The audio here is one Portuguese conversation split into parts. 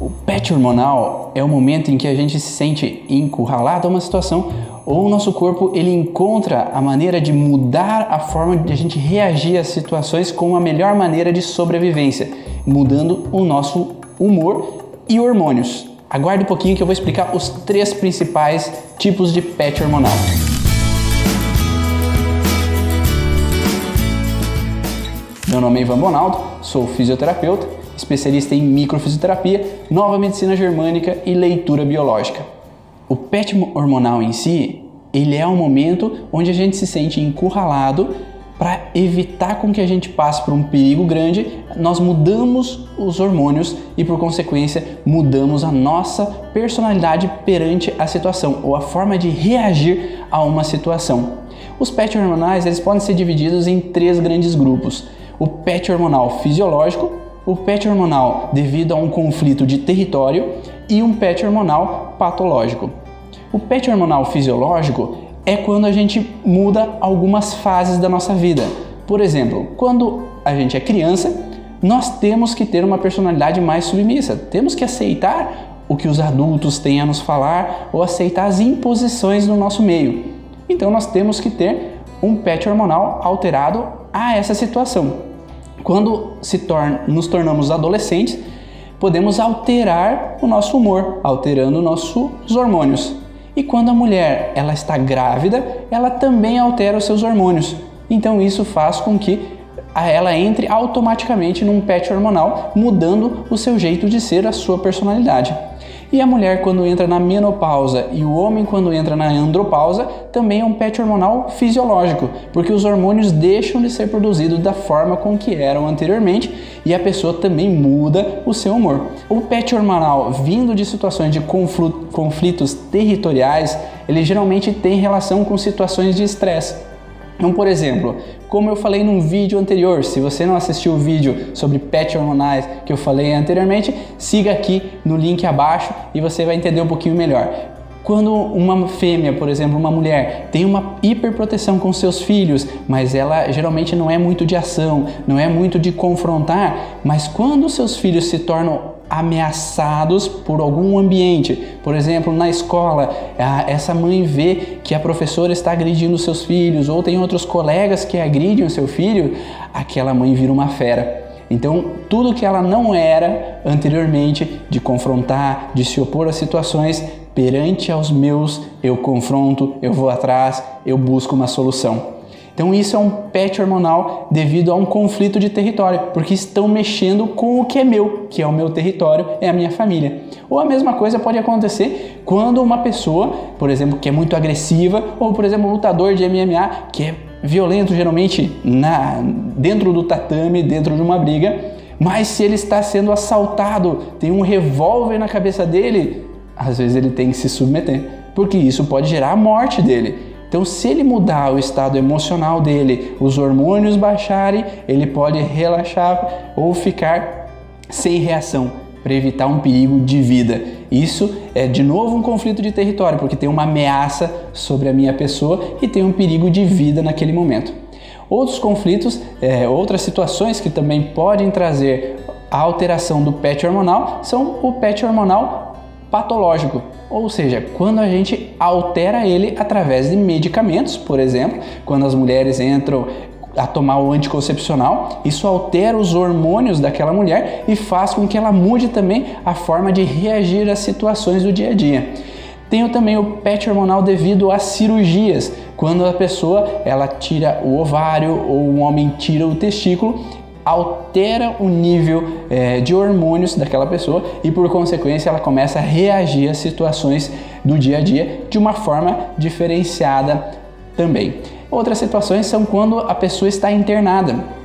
O patch hormonal é o momento em que a gente se sente encurralado a uma situação ou o nosso corpo ele encontra a maneira de mudar a forma de a gente reagir às situações com a melhor maneira de sobrevivência, mudando o nosso humor e hormônios. Aguarde um pouquinho que eu vou explicar os três principais tipos de patch hormonal. Meu nome é Ivan Bonaldo, sou fisioterapeuta especialista em microfisioterapia, nova medicina germânica e leitura biológica. O PET hormonal em si, ele é um momento onde a gente se sente encurralado para evitar com que a gente passe por um perigo grande, nós mudamos os hormônios e por consequência mudamos a nossa personalidade perante a situação ou a forma de reagir a uma situação. Os PET hormonais eles podem ser divididos em três grandes grupos: o PET hormonal fisiológico, o PET hormonal devido a um conflito de território e um PET hormonal patológico. O PET hormonal fisiológico é quando a gente muda algumas fases da nossa vida. Por exemplo, quando a gente é criança, nós temos que ter uma personalidade mais submissa, temos que aceitar o que os adultos têm a nos falar ou aceitar as imposições do nosso meio. Então nós temos que ter um PET hormonal alterado a essa situação. Quando se torna, nos tornamos adolescentes, podemos alterar o nosso humor, alterando nossos hormônios. E quando a mulher ela está grávida, ela também altera os seus hormônios. Então isso faz com que ela entre automaticamente num patch hormonal, mudando o seu jeito de ser, a sua personalidade. E a mulher, quando entra na menopausa e o homem, quando entra na andropausa, também é um patch hormonal fisiológico, porque os hormônios deixam de ser produzidos da forma com que eram anteriormente e a pessoa também muda o seu humor. O patch hormonal, vindo de situações de conflitos territoriais, ele geralmente tem relação com situações de estresse. Então, por exemplo, como eu falei num vídeo anterior, se você não assistiu o vídeo sobre pet hormonais que eu falei anteriormente, siga aqui no link abaixo e você vai entender um pouquinho melhor. Quando uma fêmea, por exemplo, uma mulher, tem uma hiperproteção com seus filhos, mas ela geralmente não é muito de ação, não é muito de confrontar, mas quando seus filhos se tornam ameaçados por algum ambiente. Por exemplo, na escola, essa mãe vê que a professora está agredindo seus filhos, ou tem outros colegas que agridem o seu filho, aquela mãe vira uma fera. Então, tudo que ela não era anteriormente de confrontar, de se opor a situações, perante aos meus, eu confronto, eu vou atrás, eu busco uma solução. Então isso é um patch hormonal devido a um conflito de território, porque estão mexendo com o que é meu, que é o meu território, é a minha família. Ou a mesma coisa pode acontecer quando uma pessoa, por exemplo, que é muito agressiva, ou por exemplo, um lutador de MMA que é violento geralmente na dentro do tatame, dentro de uma briga, mas se ele está sendo assaltado, tem um revólver na cabeça dele, às vezes ele tem que se submeter, porque isso pode gerar a morte dele. Então, se ele mudar o estado emocional dele, os hormônios baixarem, ele pode relaxar ou ficar sem reação para evitar um perigo de vida. Isso é de novo um conflito de território, porque tem uma ameaça sobre a minha pessoa e tem um perigo de vida naquele momento. Outros conflitos, é, outras situações que também podem trazer a alteração do PET hormonal são o PET hormonal patológico, ou seja, quando a gente altera ele através de medicamentos, por exemplo, quando as mulheres entram a tomar o anticoncepcional, isso altera os hormônios daquela mulher e faz com que ela mude também a forma de reagir às situações do dia a dia. Tenho também o PET hormonal devido às cirurgias, quando a pessoa ela tira o ovário ou um homem tira o testículo altera o nível é, de hormônios daquela pessoa e, por consequência, ela começa a reagir às situações do dia a dia de uma forma diferenciada também. Outras situações são quando a pessoa está internada.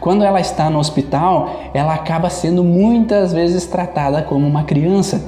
Quando ela está no hospital, ela acaba sendo muitas vezes tratada como uma criança.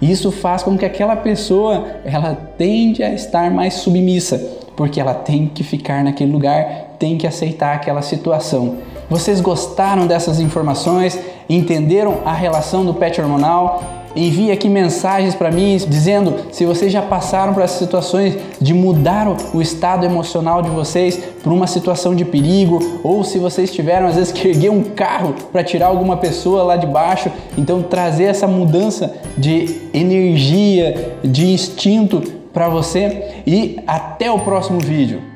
Isso faz com que aquela pessoa ela tende a estar mais submissa, porque ela tem que ficar naquele lugar, tem que aceitar aquela situação. Vocês gostaram dessas informações? Entenderam a relação do PET hormonal? Envie aqui mensagens para mim dizendo se vocês já passaram por essas situações de mudar o estado emocional de vocês para uma situação de perigo ou se vocês tiveram às vezes que erguer um carro para tirar alguma pessoa lá de baixo. Então trazer essa mudança de energia, de instinto para você e até o próximo vídeo.